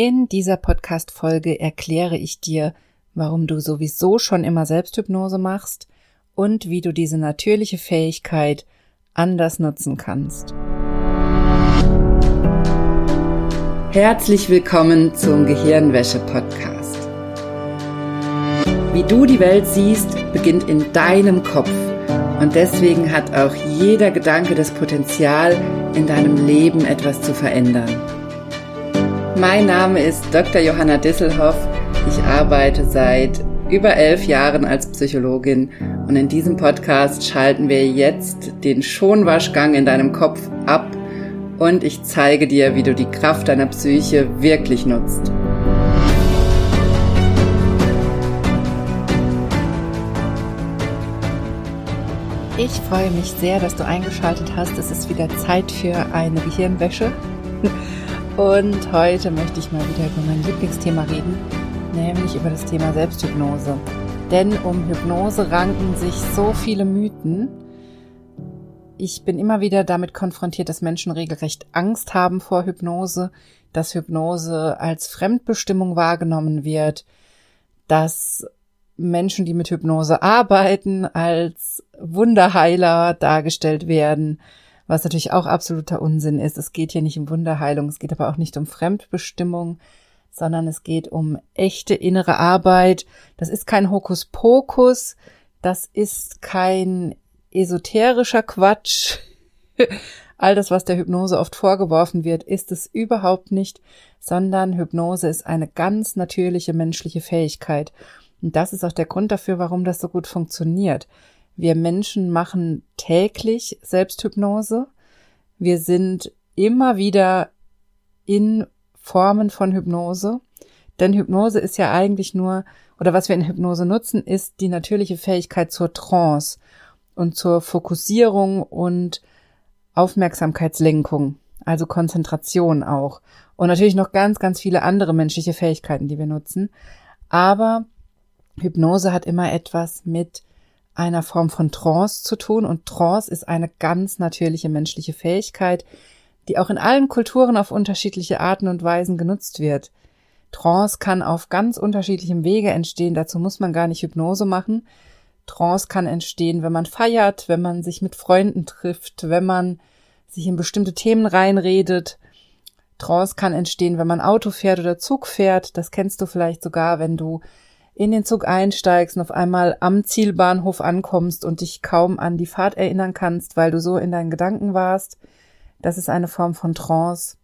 In dieser Podcast-Folge erkläre ich dir, warum du sowieso schon immer Selbsthypnose machst und wie du diese natürliche Fähigkeit anders nutzen kannst. Herzlich willkommen zum Gehirnwäsche-Podcast. Wie du die Welt siehst, beginnt in deinem Kopf und deswegen hat auch jeder Gedanke das Potenzial, in deinem Leben etwas zu verändern. Mein Name ist Dr. Johanna Disselhoff. Ich arbeite seit über elf Jahren als Psychologin und in diesem Podcast schalten wir jetzt den Schonwaschgang in deinem Kopf ab und ich zeige dir, wie du die Kraft deiner Psyche wirklich nutzt. Ich freue mich sehr, dass du eingeschaltet hast. Es ist wieder Zeit für eine Gehirnwäsche. Und heute möchte ich mal wieder über mein Lieblingsthema reden, nämlich über das Thema Selbsthypnose. Denn um Hypnose ranken sich so viele Mythen. Ich bin immer wieder damit konfrontiert, dass Menschen regelrecht Angst haben vor Hypnose, dass Hypnose als Fremdbestimmung wahrgenommen wird, dass Menschen, die mit Hypnose arbeiten, als Wunderheiler dargestellt werden was natürlich auch absoluter Unsinn ist. Es geht hier nicht um Wunderheilung, es geht aber auch nicht um Fremdbestimmung, sondern es geht um echte innere Arbeit. Das ist kein Hokuspokus, das ist kein esoterischer Quatsch. All das, was der Hypnose oft vorgeworfen wird, ist es überhaupt nicht, sondern Hypnose ist eine ganz natürliche menschliche Fähigkeit. Und das ist auch der Grund dafür, warum das so gut funktioniert. Wir Menschen machen täglich Selbsthypnose. Wir sind immer wieder in Formen von Hypnose. Denn Hypnose ist ja eigentlich nur, oder was wir in Hypnose nutzen, ist die natürliche Fähigkeit zur Trance und zur Fokussierung und Aufmerksamkeitslenkung, also Konzentration auch. Und natürlich noch ganz, ganz viele andere menschliche Fähigkeiten, die wir nutzen. Aber Hypnose hat immer etwas mit einer Form von Trance zu tun und Trance ist eine ganz natürliche menschliche Fähigkeit, die auch in allen Kulturen auf unterschiedliche Arten und Weisen genutzt wird. Trance kann auf ganz unterschiedlichem Wege entstehen, dazu muss man gar nicht Hypnose machen. Trance kann entstehen, wenn man feiert, wenn man sich mit Freunden trifft, wenn man sich in bestimmte Themen reinredet. Trance kann entstehen, wenn man Auto fährt oder Zug fährt. Das kennst du vielleicht sogar, wenn du in den Zug einsteigst und auf einmal am Zielbahnhof ankommst und dich kaum an die Fahrt erinnern kannst, weil du so in deinen Gedanken warst. Das ist eine Form von Trance.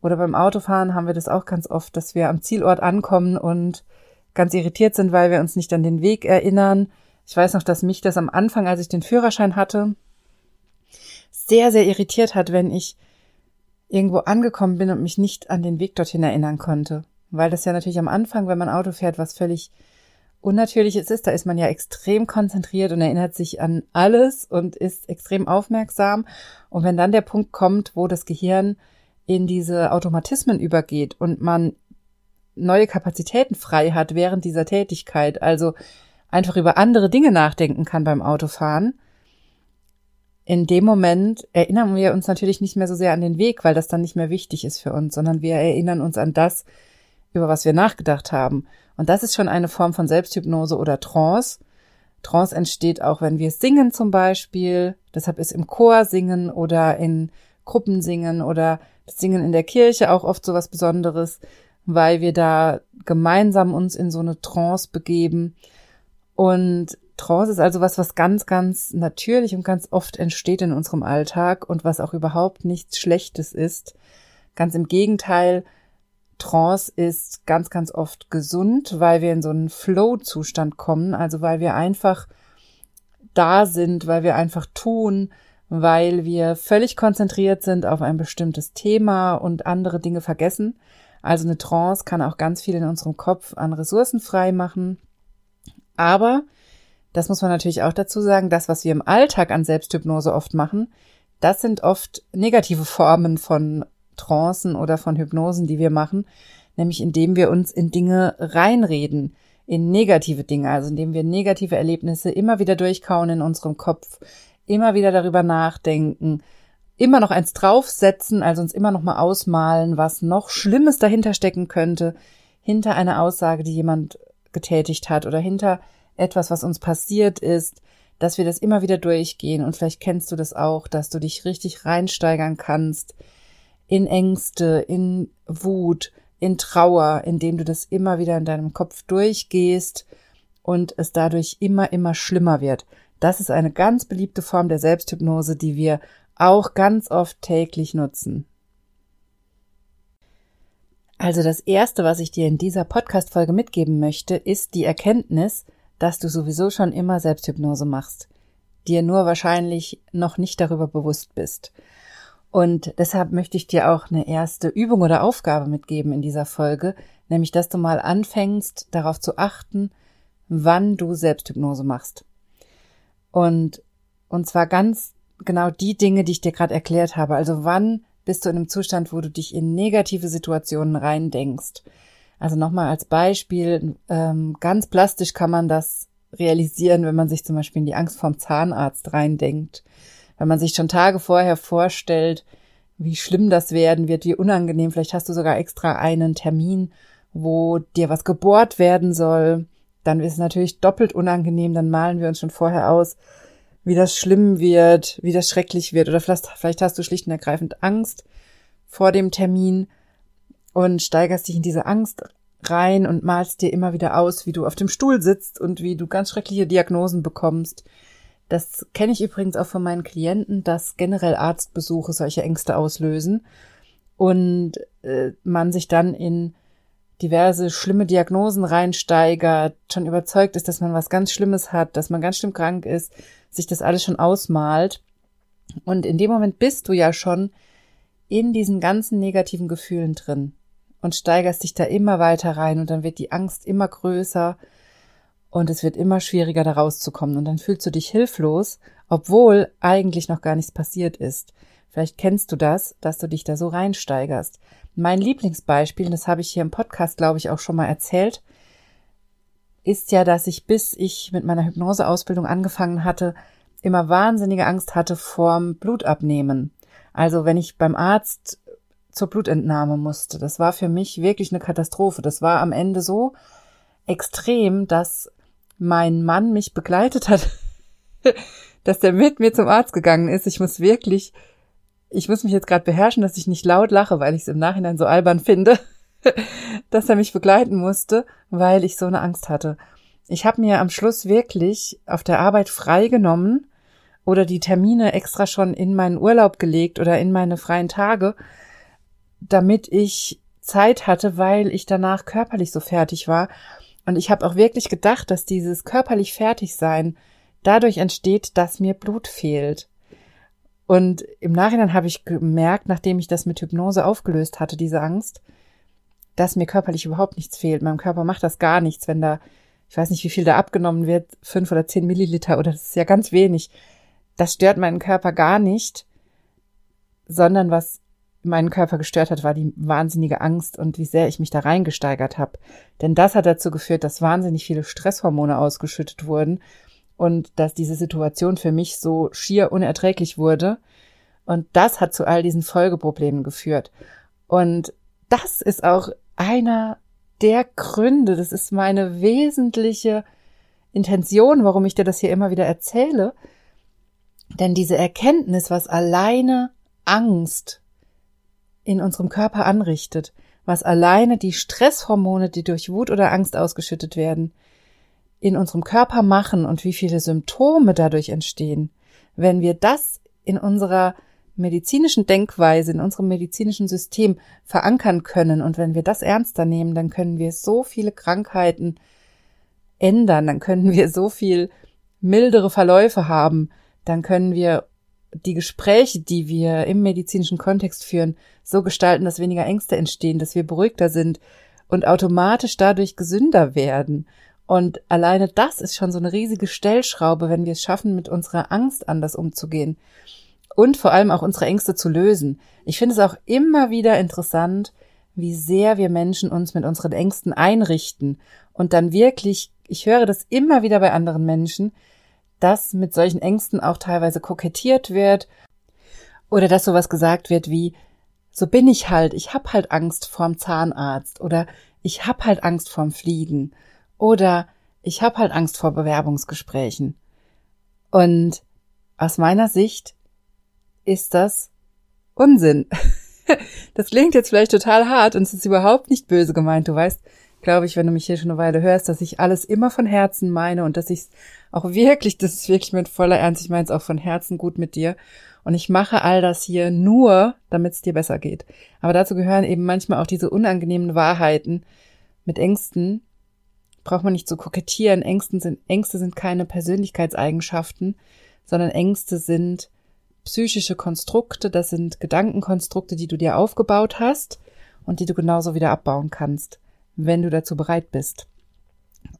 Oder beim Autofahren haben wir das auch ganz oft, dass wir am Zielort ankommen und ganz irritiert sind, weil wir uns nicht an den Weg erinnern. Ich weiß noch, dass mich das am Anfang, als ich den Führerschein hatte, sehr, sehr irritiert hat, wenn ich irgendwo angekommen bin und mich nicht an den Weg dorthin erinnern konnte. Weil das ja natürlich am Anfang, wenn man Auto fährt, was völlig Unnatürliches ist, da ist man ja extrem konzentriert und erinnert sich an alles und ist extrem aufmerksam. Und wenn dann der Punkt kommt, wo das Gehirn in diese Automatismen übergeht und man neue Kapazitäten frei hat während dieser Tätigkeit, also einfach über andere Dinge nachdenken kann beim Autofahren, in dem Moment erinnern wir uns natürlich nicht mehr so sehr an den Weg, weil das dann nicht mehr wichtig ist für uns, sondern wir erinnern uns an das, über was wir nachgedacht haben. Und das ist schon eine Form von Selbsthypnose oder Trance. Trance entsteht auch, wenn wir singen zum Beispiel. Deshalb ist im Chor singen oder in Gruppen singen oder das Singen in der Kirche auch oft so was Besonderes, weil wir da gemeinsam uns in so eine Trance begeben. Und Trance ist also was, was ganz, ganz natürlich und ganz oft entsteht in unserem Alltag und was auch überhaupt nichts Schlechtes ist. Ganz im Gegenteil, Trance ist ganz, ganz oft gesund, weil wir in so einen Flow-Zustand kommen, also weil wir einfach da sind, weil wir einfach tun, weil wir völlig konzentriert sind auf ein bestimmtes Thema und andere Dinge vergessen. Also eine Trance kann auch ganz viel in unserem Kopf an Ressourcen frei machen. Aber, das muss man natürlich auch dazu sagen, das, was wir im Alltag an Selbsthypnose oft machen, das sind oft negative Formen von Trancen oder von Hypnosen, die wir machen, nämlich indem wir uns in Dinge reinreden, in negative Dinge, also indem wir negative Erlebnisse immer wieder durchkauen in unserem Kopf, immer wieder darüber nachdenken, immer noch eins draufsetzen, also uns immer noch mal ausmalen, was noch Schlimmes dahinter stecken könnte, hinter einer Aussage, die jemand getätigt hat oder hinter etwas, was uns passiert ist, dass wir das immer wieder durchgehen. Und vielleicht kennst du das auch, dass du dich richtig reinsteigern kannst in Ängste, in Wut, in Trauer, indem du das immer wieder in deinem Kopf durchgehst und es dadurch immer, immer schlimmer wird. Das ist eine ganz beliebte Form der Selbsthypnose, die wir auch ganz oft täglich nutzen. Also das Erste, was ich dir in dieser Podcast-Folge mitgeben möchte, ist die Erkenntnis, dass du sowieso schon immer Selbsthypnose machst, dir nur wahrscheinlich noch nicht darüber bewusst bist. Und deshalb möchte ich dir auch eine erste Übung oder Aufgabe mitgeben in dieser Folge, nämlich dass du mal anfängst, darauf zu achten, wann du Selbsthypnose machst. Und, und zwar ganz genau die Dinge, die ich dir gerade erklärt habe. Also wann bist du in einem Zustand, wo du dich in negative Situationen reindenkst. Also nochmal als Beispiel, ähm, ganz plastisch kann man das realisieren, wenn man sich zum Beispiel in die Angst vorm Zahnarzt reindenkt. Wenn man sich schon Tage vorher vorstellt, wie schlimm das werden wird, wie unangenehm. Vielleicht hast du sogar extra einen Termin, wo dir was gebohrt werden soll. Dann ist es natürlich doppelt unangenehm. Dann malen wir uns schon vorher aus, wie das schlimm wird, wie das schrecklich wird. Oder vielleicht, vielleicht hast du schlicht und ergreifend Angst vor dem Termin und steigerst dich in diese Angst rein und malst dir immer wieder aus, wie du auf dem Stuhl sitzt und wie du ganz schreckliche Diagnosen bekommst. Das kenne ich übrigens auch von meinen Klienten, dass generell Arztbesuche solche Ängste auslösen und äh, man sich dann in diverse schlimme Diagnosen reinsteigert, schon überzeugt ist, dass man was ganz Schlimmes hat, dass man ganz schlimm krank ist, sich das alles schon ausmalt. Und in dem Moment bist du ja schon in diesen ganzen negativen Gefühlen drin und steigerst dich da immer weiter rein und dann wird die Angst immer größer und es wird immer schwieriger da rauszukommen und dann fühlst du dich hilflos, obwohl eigentlich noch gar nichts passiert ist. Vielleicht kennst du das, dass du dich da so reinsteigerst. Mein Lieblingsbeispiel, das habe ich hier im Podcast, glaube ich, auch schon mal erzählt, ist ja, dass ich bis ich mit meiner Hypnoseausbildung angefangen hatte, immer wahnsinnige Angst hatte vorm Blutabnehmen. Also wenn ich beim Arzt zur Blutentnahme musste, das war für mich wirklich eine Katastrophe. Das war am Ende so extrem, dass mein Mann mich begleitet hat, dass der mit mir zum Arzt gegangen ist. Ich muss wirklich, ich muss mich jetzt gerade beherrschen, dass ich nicht laut lache, weil ich es im Nachhinein so albern finde, dass er mich begleiten musste, weil ich so eine Angst hatte. Ich habe mir am Schluss wirklich auf der Arbeit freigenommen oder die Termine extra schon in meinen Urlaub gelegt oder in meine freien Tage, damit ich Zeit hatte, weil ich danach körperlich so fertig war. Und ich habe auch wirklich gedacht, dass dieses körperlich fertig sein dadurch entsteht, dass mir Blut fehlt. Und im Nachhinein habe ich gemerkt, nachdem ich das mit Hypnose aufgelöst hatte, diese Angst, dass mir körperlich überhaupt nichts fehlt. Meinem Körper macht das gar nichts, wenn da, ich weiß nicht, wie viel da abgenommen wird, fünf oder zehn Milliliter oder das ist ja ganz wenig. Das stört meinen Körper gar nicht, sondern was meinen Körper gestört hat, war die wahnsinnige Angst und wie sehr ich mich da reingesteigert habe. Denn das hat dazu geführt, dass wahnsinnig viele Stresshormone ausgeschüttet wurden und dass diese Situation für mich so schier unerträglich wurde. Und das hat zu all diesen Folgeproblemen geführt. Und das ist auch einer der Gründe, das ist meine wesentliche Intention, warum ich dir das hier immer wieder erzähle. Denn diese Erkenntnis, was alleine Angst in unserem Körper anrichtet, was alleine die Stresshormone, die durch Wut oder Angst ausgeschüttet werden, in unserem Körper machen und wie viele Symptome dadurch entstehen, wenn wir das in unserer medizinischen Denkweise, in unserem medizinischen System verankern können und wenn wir das ernster nehmen, dann können wir so viele Krankheiten ändern, dann können wir so viel mildere Verläufe haben, dann können wir die Gespräche, die wir im medizinischen Kontext führen, so gestalten, dass weniger Ängste entstehen, dass wir beruhigter sind und automatisch dadurch gesünder werden. Und alleine das ist schon so eine riesige Stellschraube, wenn wir es schaffen, mit unserer Angst anders umzugehen und vor allem auch unsere Ängste zu lösen. Ich finde es auch immer wieder interessant, wie sehr wir Menschen uns mit unseren Ängsten einrichten und dann wirklich, ich höre das immer wieder bei anderen Menschen, dass mit solchen Ängsten auch teilweise kokettiert wird Oder dass sowas gesagt wird wie, so bin ich halt, ich hab halt Angst vorm Zahnarzt oder ich hab halt Angst vorm Fliegen oder ich hab halt Angst vor Bewerbungsgesprächen. Und aus meiner Sicht ist das Unsinn. Das klingt jetzt vielleicht total hart und es ist überhaupt nicht böse gemeint. Du weißt, glaube ich, wenn du mich hier schon eine Weile hörst, dass ich alles immer von Herzen meine und dass ich auch wirklich, das ist wirklich mit voller Ernst, ich meine es auch von Herzen gut mit dir. Und ich mache all das hier nur, damit es dir besser geht. Aber dazu gehören eben manchmal auch diese unangenehmen Wahrheiten. Mit Ängsten braucht man nicht zu kokettieren. Ängsten sind, Ängste sind keine Persönlichkeitseigenschaften, sondern Ängste sind psychische Konstrukte, das sind Gedankenkonstrukte, die du dir aufgebaut hast und die du genauso wieder abbauen kannst, wenn du dazu bereit bist.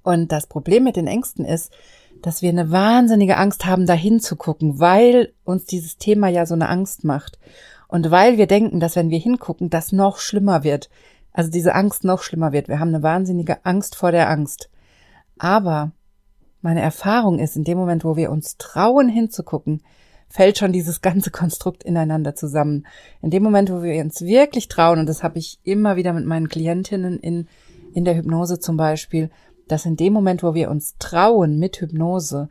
Und das Problem mit den Ängsten ist, dass wir eine wahnsinnige Angst haben, dahin zu gucken, weil uns dieses Thema ja so eine Angst macht. Und weil wir denken, dass wenn wir hingucken, das noch schlimmer wird. Also diese Angst noch schlimmer wird. Wir haben eine wahnsinnige Angst vor der Angst. Aber meine Erfahrung ist, in dem Moment, wo wir uns trauen hinzugucken, fällt schon dieses ganze Konstrukt ineinander zusammen. In dem Moment, wo wir uns wirklich trauen, und das habe ich immer wieder mit meinen Klientinnen in, in der Hypnose zum Beispiel, dass in dem Moment, wo wir uns trauen, mit Hypnose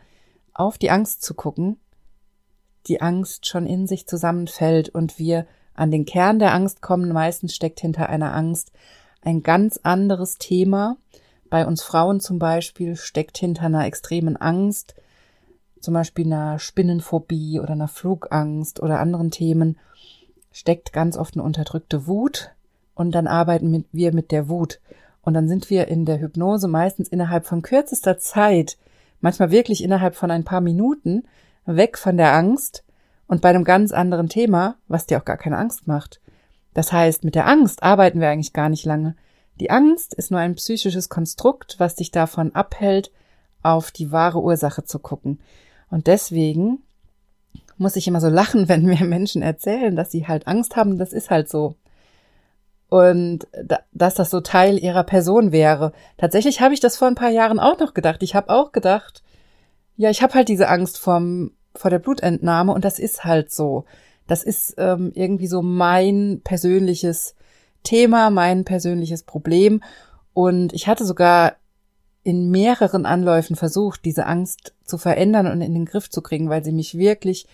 auf die Angst zu gucken, die Angst schon in sich zusammenfällt und wir an den Kern der Angst kommen. Meistens steckt hinter einer Angst ein ganz anderes Thema. Bei uns Frauen zum Beispiel steckt hinter einer extremen Angst, zum Beispiel einer Spinnenphobie oder einer Flugangst oder anderen Themen, steckt ganz oft eine unterdrückte Wut und dann arbeiten wir mit der Wut. Und dann sind wir in der Hypnose meistens innerhalb von kürzester Zeit, manchmal wirklich innerhalb von ein paar Minuten, weg von der Angst und bei einem ganz anderen Thema, was dir auch gar keine Angst macht. Das heißt, mit der Angst arbeiten wir eigentlich gar nicht lange. Die Angst ist nur ein psychisches Konstrukt, was dich davon abhält, auf die wahre Ursache zu gucken. Und deswegen muss ich immer so lachen, wenn mir Menschen erzählen, dass sie halt Angst haben. Das ist halt so und da, dass das so Teil ihrer Person wäre. Tatsächlich habe ich das vor ein paar Jahren auch noch gedacht. Ich habe auch gedacht, ja, ich habe halt diese Angst vom, vor der Blutentnahme und das ist halt so. Das ist ähm, irgendwie so mein persönliches Thema, mein persönliches Problem. Und ich hatte sogar in mehreren Anläufen versucht, diese Angst zu verändern und in den Griff zu kriegen, weil sie mich wirklich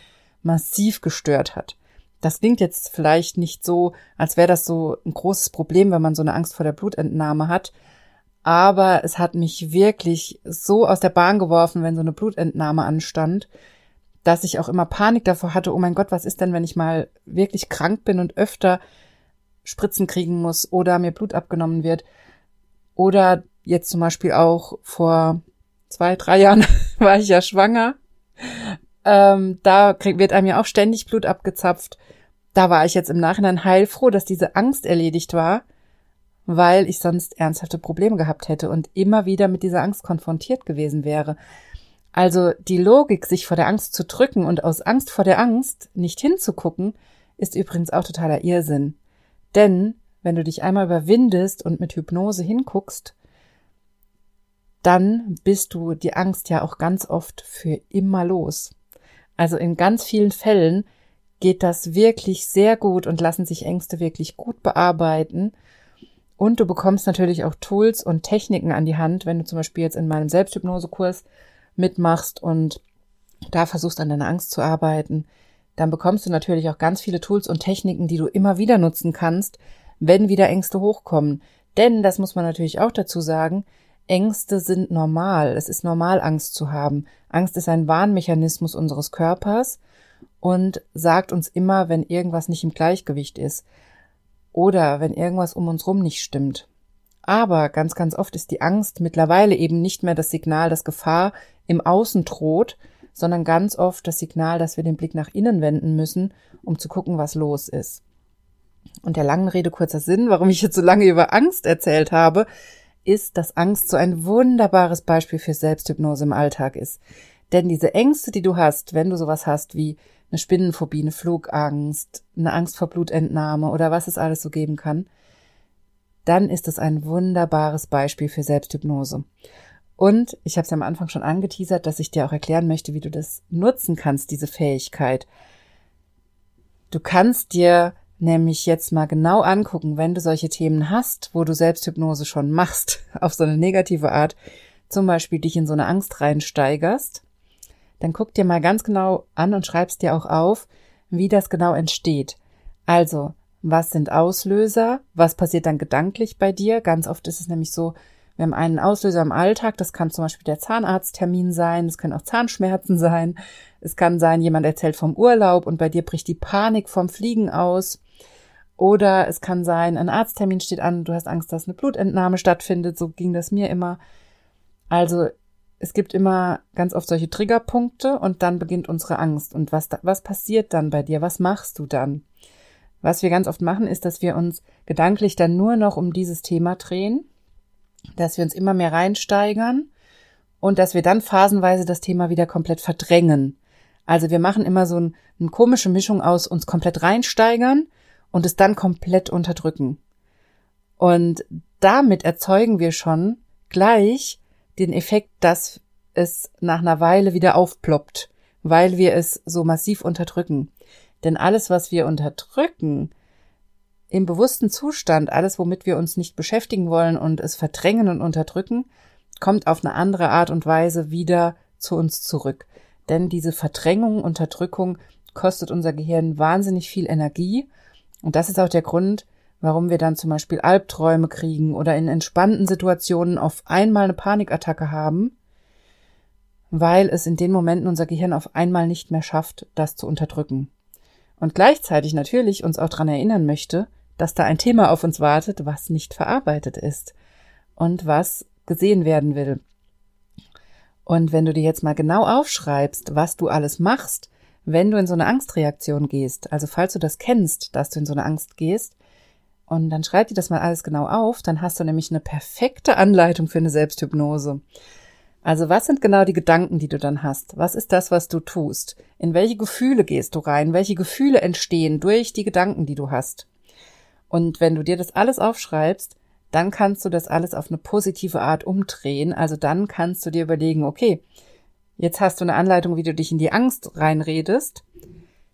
massiv gestört hat. Das klingt jetzt vielleicht nicht so, als wäre das so ein großes Problem, wenn man so eine Angst vor der Blutentnahme hat. Aber es hat mich wirklich so aus der Bahn geworfen, wenn so eine Blutentnahme anstand, dass ich auch immer Panik davor hatte, oh mein Gott, was ist denn, wenn ich mal wirklich krank bin und öfter Spritzen kriegen muss oder mir Blut abgenommen wird. Oder jetzt zum Beispiel auch vor zwei, drei Jahren war ich ja schwanger. Ähm, da krieg, wird einem ja auch ständig Blut abgezapft da war ich jetzt im Nachhinein heilfroh, dass diese Angst erledigt war, weil ich sonst ernsthafte Probleme gehabt hätte und immer wieder mit dieser Angst konfrontiert gewesen wäre. Also die Logik, sich vor der Angst zu drücken und aus Angst vor der Angst nicht hinzugucken, ist übrigens auch totaler Irrsinn. Denn wenn du dich einmal überwindest und mit Hypnose hinguckst, dann bist du die Angst ja auch ganz oft für immer los. Also in ganz vielen Fällen geht das wirklich sehr gut und lassen sich Ängste wirklich gut bearbeiten. Und du bekommst natürlich auch Tools und Techniken an die Hand, wenn du zum Beispiel jetzt in meinem Selbsthypnosekurs mitmachst und da versuchst an deiner Angst zu arbeiten, dann bekommst du natürlich auch ganz viele Tools und Techniken, die du immer wieder nutzen kannst, wenn wieder Ängste hochkommen. Denn, das muss man natürlich auch dazu sagen, Ängste sind normal. Es ist normal, Angst zu haben. Angst ist ein Warnmechanismus unseres Körpers und sagt uns immer, wenn irgendwas nicht im Gleichgewicht ist oder wenn irgendwas um uns rum nicht stimmt. Aber ganz, ganz oft ist die Angst mittlerweile eben nicht mehr das Signal, dass Gefahr im Außen droht, sondern ganz oft das Signal, dass wir den Blick nach innen wenden müssen, um zu gucken, was los ist. Und der langen Rede kurzer Sinn, warum ich jetzt so lange über Angst erzählt habe, ist, dass Angst so ein wunderbares Beispiel für Selbsthypnose im Alltag ist. Denn diese Ängste, die du hast, wenn du sowas hast wie eine Spinnenphobie, eine Flugangst, eine Angst vor Blutentnahme oder was es alles so geben kann, dann ist es ein wunderbares Beispiel für Selbsthypnose. Und ich habe es am Anfang schon angeteasert, dass ich dir auch erklären möchte, wie du das nutzen kannst, diese Fähigkeit. Du kannst dir nämlich jetzt mal genau angucken, wenn du solche Themen hast, wo du Selbsthypnose schon machst, auf so eine negative Art, zum Beispiel dich in so eine Angst reinsteigerst, dann guck dir mal ganz genau an und schreibst dir auch auf, wie das genau entsteht. Also, was sind Auslöser? Was passiert dann gedanklich bei dir? Ganz oft ist es nämlich so, wir haben einen Auslöser im Alltag, das kann zum Beispiel der Zahnarzttermin sein, es können auch Zahnschmerzen sein, es kann sein, jemand erzählt vom Urlaub und bei dir bricht die Panik vom Fliegen aus. Oder es kann sein, ein Arzttermin steht an, du hast Angst, dass eine Blutentnahme stattfindet, so ging das mir immer. Also es gibt immer ganz oft solche Triggerpunkte und dann beginnt unsere Angst. Und was, was passiert dann bei dir? Was machst du dann? Was wir ganz oft machen, ist, dass wir uns gedanklich dann nur noch um dieses Thema drehen, dass wir uns immer mehr reinsteigern und dass wir dann phasenweise das Thema wieder komplett verdrängen. Also wir machen immer so ein, eine komische Mischung aus uns komplett reinsteigern und es dann komplett unterdrücken. Und damit erzeugen wir schon gleich den Effekt, dass es nach einer Weile wieder aufploppt, weil wir es so massiv unterdrücken. Denn alles, was wir unterdrücken, im bewussten Zustand, alles, womit wir uns nicht beschäftigen wollen und es verdrängen und unterdrücken, kommt auf eine andere Art und Weise wieder zu uns zurück. Denn diese Verdrängung, Unterdrückung kostet unser Gehirn wahnsinnig viel Energie. Und das ist auch der Grund, warum wir dann zum Beispiel Albträume kriegen oder in entspannten Situationen auf einmal eine Panikattacke haben, weil es in den Momenten unser Gehirn auf einmal nicht mehr schafft, das zu unterdrücken. Und gleichzeitig natürlich uns auch daran erinnern möchte, dass da ein Thema auf uns wartet, was nicht verarbeitet ist und was gesehen werden will. Und wenn du dir jetzt mal genau aufschreibst, was du alles machst, wenn du in so eine Angstreaktion gehst, also falls du das kennst, dass du in so eine Angst gehst, und dann schreib dir das mal alles genau auf, dann hast du nämlich eine perfekte Anleitung für eine Selbsthypnose. Also was sind genau die Gedanken, die du dann hast? Was ist das, was du tust? In welche Gefühle gehst du rein? Welche Gefühle entstehen durch die Gedanken, die du hast? Und wenn du dir das alles aufschreibst, dann kannst du das alles auf eine positive Art umdrehen. Also dann kannst du dir überlegen, okay, jetzt hast du eine Anleitung, wie du dich in die Angst reinredest.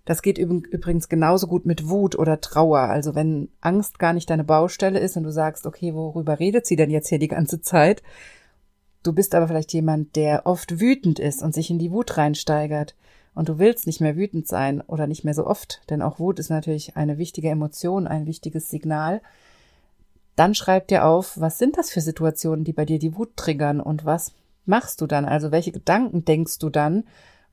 Das geht übrigens genauso gut mit Wut oder Trauer. Also wenn Angst gar nicht deine Baustelle ist und du sagst, okay, worüber redet sie denn jetzt hier die ganze Zeit? Du bist aber vielleicht jemand, der oft wütend ist und sich in die Wut reinsteigert. Und du willst nicht mehr wütend sein oder nicht mehr so oft, denn auch Wut ist natürlich eine wichtige Emotion, ein wichtiges Signal. Dann schreib dir auf, was sind das für Situationen, die bei dir die Wut triggern und was machst du dann? Also welche Gedanken denkst du dann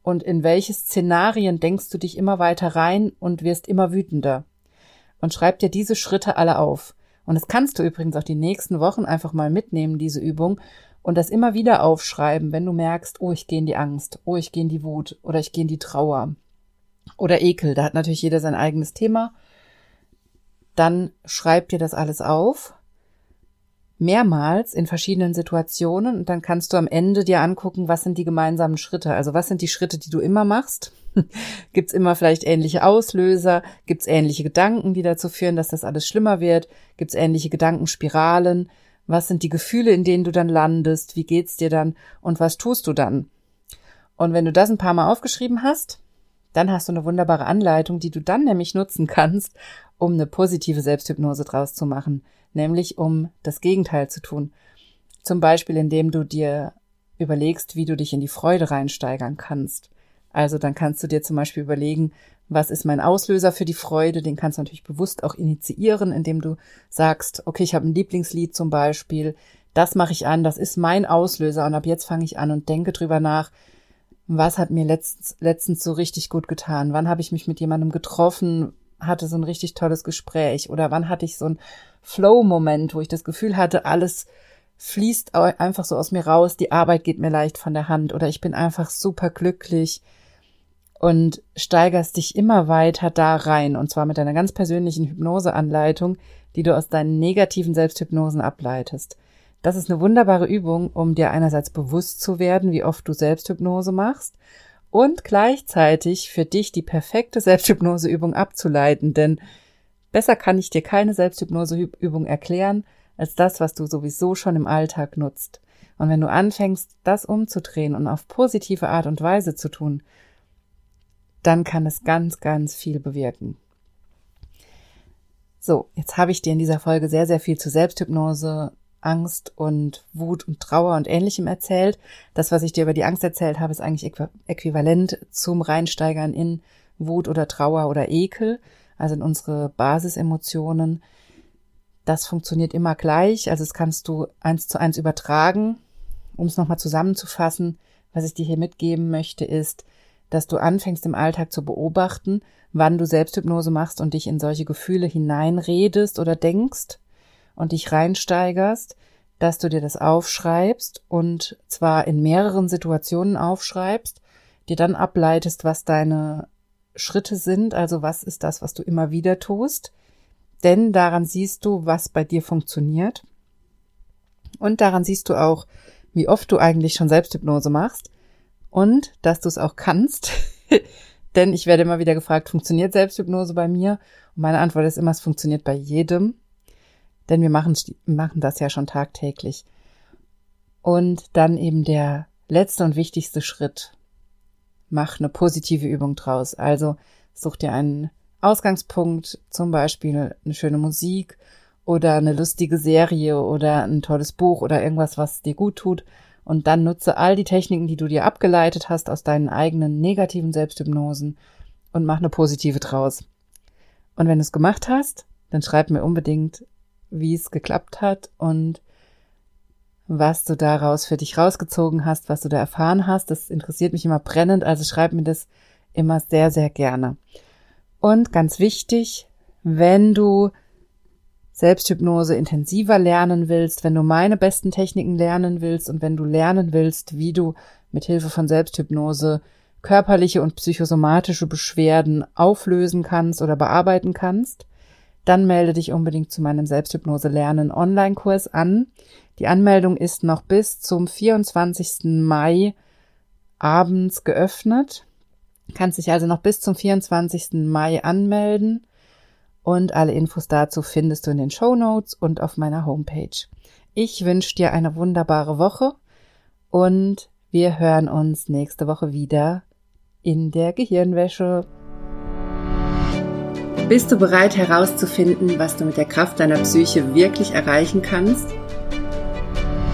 und in welche Szenarien denkst du dich immer weiter rein und wirst immer wütender. Und schreib dir diese Schritte alle auf. Und das kannst du übrigens auch die nächsten Wochen einfach mal mitnehmen, diese Übung, und das immer wieder aufschreiben, wenn du merkst, oh, ich gehe in die Angst, oh, ich gehe in die Wut oder ich gehe in die Trauer oder Ekel. Da hat natürlich jeder sein eigenes Thema. Dann schreib dir das alles auf mehrmals in verschiedenen Situationen und dann kannst du am Ende dir angucken, was sind die gemeinsamen Schritte. Also was sind die Schritte, die du immer machst? Gibt's immer vielleicht ähnliche Auslöser? Gibt's ähnliche Gedanken, die dazu führen, dass das alles schlimmer wird? Gibt's ähnliche Gedankenspiralen? Was sind die Gefühle, in denen du dann landest? Wie geht's dir dann? Und was tust du dann? Und wenn du das ein paar Mal aufgeschrieben hast, dann hast du eine wunderbare Anleitung, die du dann nämlich nutzen kannst, um eine positive Selbsthypnose draus zu machen nämlich um das Gegenteil zu tun. Zum Beispiel, indem du dir überlegst, wie du dich in die Freude reinsteigern kannst. Also dann kannst du dir zum Beispiel überlegen, was ist mein Auslöser für die Freude? Den kannst du natürlich bewusst auch initiieren, indem du sagst, okay, ich habe ein Lieblingslied zum Beispiel, das mache ich an, das ist mein Auslöser und ab jetzt fange ich an und denke drüber nach, was hat mir letztens, letztens so richtig gut getan? Wann habe ich mich mit jemandem getroffen? Hatte so ein richtig tolles Gespräch oder wann hatte ich so ein Flow-Moment, wo ich das Gefühl hatte, alles fließt einfach so aus mir raus, die Arbeit geht mir leicht von der Hand oder ich bin einfach super glücklich und steigerst dich immer weiter da rein und zwar mit einer ganz persönlichen Hypnoseanleitung, die du aus deinen negativen Selbsthypnosen ableitest. Das ist eine wunderbare Übung, um dir einerseits bewusst zu werden, wie oft du Selbsthypnose machst und gleichzeitig für dich die perfekte Selbsthypnoseübung abzuleiten, denn besser kann ich dir keine Selbsthypnoseübung erklären als das, was du sowieso schon im Alltag nutzt. Und wenn du anfängst, das umzudrehen und auf positive Art und Weise zu tun, dann kann es ganz, ganz viel bewirken. So, jetzt habe ich dir in dieser Folge sehr, sehr viel zu Selbsthypnose, Angst und Wut und Trauer und ähnlichem erzählt. Das, was ich dir über die Angst erzählt habe, ist eigentlich äquivalent zum Reinsteigern in Wut oder Trauer oder Ekel, also in unsere Basisemotionen. Das funktioniert immer gleich, also das kannst du eins zu eins übertragen. Um es nochmal zusammenzufassen, was ich dir hier mitgeben möchte, ist, dass du anfängst im Alltag zu beobachten, wann du Selbsthypnose machst und dich in solche Gefühle hineinredest oder denkst und dich reinsteigerst, dass du dir das aufschreibst und zwar in mehreren Situationen aufschreibst, dir dann ableitest, was deine Schritte sind, also was ist das, was du immer wieder tust, denn daran siehst du, was bei dir funktioniert und daran siehst du auch, wie oft du eigentlich schon Selbsthypnose machst und dass du es auch kannst. Denn ich werde immer wieder gefragt, funktioniert Selbsthypnose bei mir? Und meine Antwort ist immer, es funktioniert bei jedem. Denn wir machen, machen das ja schon tagtäglich. Und dann eben der letzte und wichtigste Schritt. Mach eine positive Übung draus. Also such dir einen Ausgangspunkt, zum Beispiel eine schöne Musik oder eine lustige Serie oder ein tolles Buch oder irgendwas, was dir gut tut und dann nutze all die Techniken, die du dir abgeleitet hast aus deinen eigenen negativen Selbsthypnosen und mach eine positive draus. Und wenn du es gemacht hast, dann schreib mir unbedingt, wie es geklappt hat und was du daraus für dich rausgezogen hast, was du da erfahren hast. Das interessiert mich immer brennend, also schreib mir das immer sehr, sehr gerne. Und ganz wichtig, wenn du Selbsthypnose intensiver lernen willst, wenn du meine besten Techniken lernen willst und wenn du lernen willst, wie du mit Hilfe von Selbsthypnose körperliche und psychosomatische Beschwerden auflösen kannst oder bearbeiten kannst, dann melde dich unbedingt zu meinem Selbsthypnose lernen Online-Kurs an. Die Anmeldung ist noch bis zum 24. Mai abends geöffnet. Kannst dich also noch bis zum 24. Mai anmelden und alle Infos dazu findest du in den Show Notes und auf meiner Homepage. Ich wünsche dir eine wunderbare Woche und wir hören uns nächste Woche wieder in der Gehirnwäsche. Bist du bereit herauszufinden, was du mit der Kraft deiner Psyche wirklich erreichen kannst?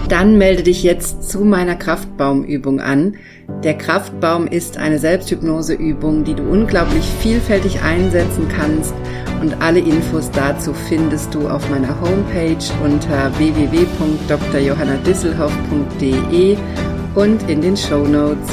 Dann melde dich jetzt zu meiner Kraftbaumübung an. Der Kraftbaum ist eine Selbsthypnoseübung, die du unglaublich vielfältig einsetzen kannst und alle Infos dazu findest du auf meiner Homepage unter www.drjohannadisselhoff.de und in den Show Notes.